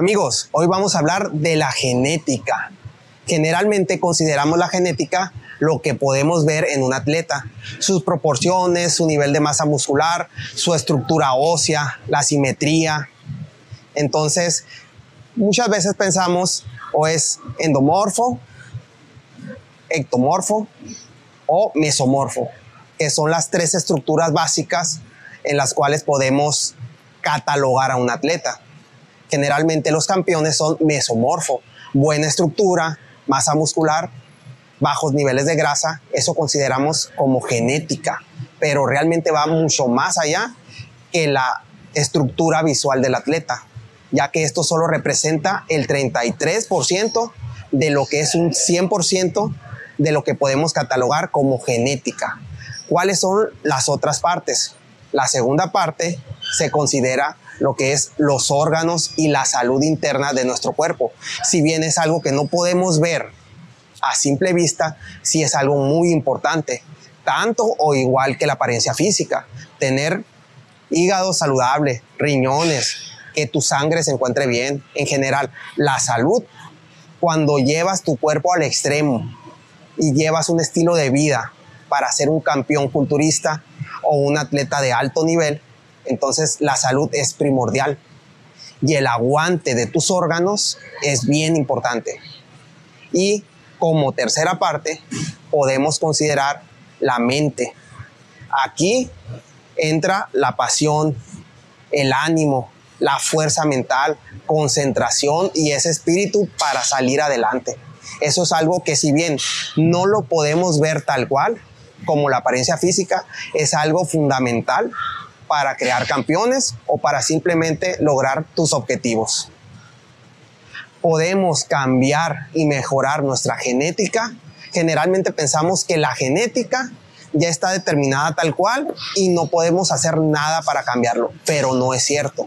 Amigos, hoy vamos a hablar de la genética. Generalmente consideramos la genética lo que podemos ver en un atleta, sus proporciones, su nivel de masa muscular, su estructura ósea, la simetría. Entonces, muchas veces pensamos o es endomorfo, ectomorfo o mesomorfo, que son las tres estructuras básicas en las cuales podemos catalogar a un atleta. Generalmente los campeones son mesomorfo, buena estructura, masa muscular, bajos niveles de grasa, eso consideramos como genética, pero realmente va mucho más allá que la estructura visual del atleta, ya que esto solo representa el 33% de lo que es un 100% de lo que podemos catalogar como genética. ¿Cuáles son las otras partes? La segunda parte se considera lo que es los órganos y la salud interna de nuestro cuerpo. Si bien es algo que no podemos ver a simple vista, sí es algo muy importante, tanto o igual que la apariencia física. Tener hígado saludable, riñones, que tu sangre se encuentre bien, en general, la salud. Cuando llevas tu cuerpo al extremo y llevas un estilo de vida para ser un campeón culturista o un atleta de alto nivel, entonces la salud es primordial y el aguante de tus órganos es bien importante. Y como tercera parte, podemos considerar la mente. Aquí entra la pasión, el ánimo, la fuerza mental, concentración y ese espíritu para salir adelante. Eso es algo que si bien no lo podemos ver tal cual, como la apariencia física, es algo fundamental para crear campeones o para simplemente lograr tus objetivos. Podemos cambiar y mejorar nuestra genética. Generalmente pensamos que la genética ya está determinada tal cual y no podemos hacer nada para cambiarlo, pero no es cierto.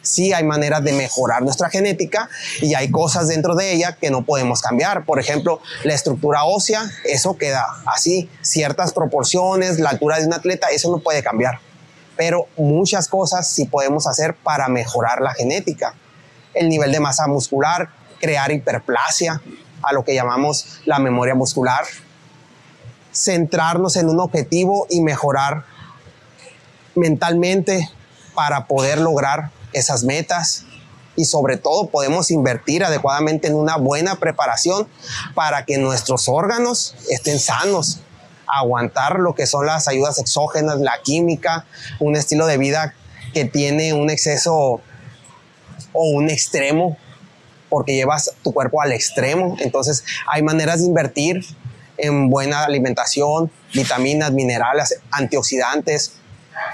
Sí hay maneras de mejorar nuestra genética y hay cosas dentro de ella que no podemos cambiar. Por ejemplo, la estructura ósea, eso queda así. Ciertas proporciones, la altura de un atleta, eso no puede cambiar pero muchas cosas sí podemos hacer para mejorar la genética. El nivel de masa muscular, crear hiperplasia, a lo que llamamos la memoria muscular, centrarnos en un objetivo y mejorar mentalmente para poder lograr esas metas. Y sobre todo podemos invertir adecuadamente en una buena preparación para que nuestros órganos estén sanos, aguantar lo que son las ayudas exógenas, la química, un estilo de vida que tiene un exceso o un extremo, porque llevas tu cuerpo al extremo. Entonces hay maneras de invertir en buena alimentación, vitaminas, minerales, antioxidantes,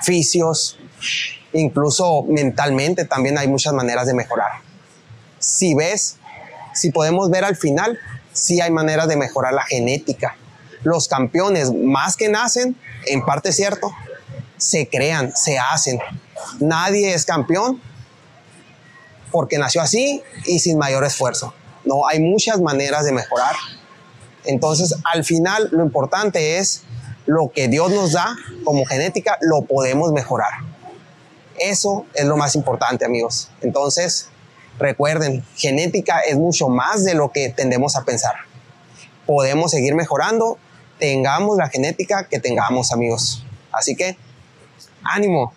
fisios, incluso mentalmente también hay muchas maneras de mejorar. Si ves, si podemos ver al final, sí hay maneras de mejorar la genética, los campeones más que nacen, en parte cierto, se crean, se hacen. Nadie es campeón porque nació así y sin mayor esfuerzo. No, hay muchas maneras de mejorar. Entonces, al final, lo importante es lo que Dios nos da como genética, lo podemos mejorar. Eso es lo más importante, amigos. Entonces, recuerden, genética es mucho más de lo que tendemos a pensar. Podemos seguir mejorando tengamos la genética que tengamos, amigos. Así que, ánimo,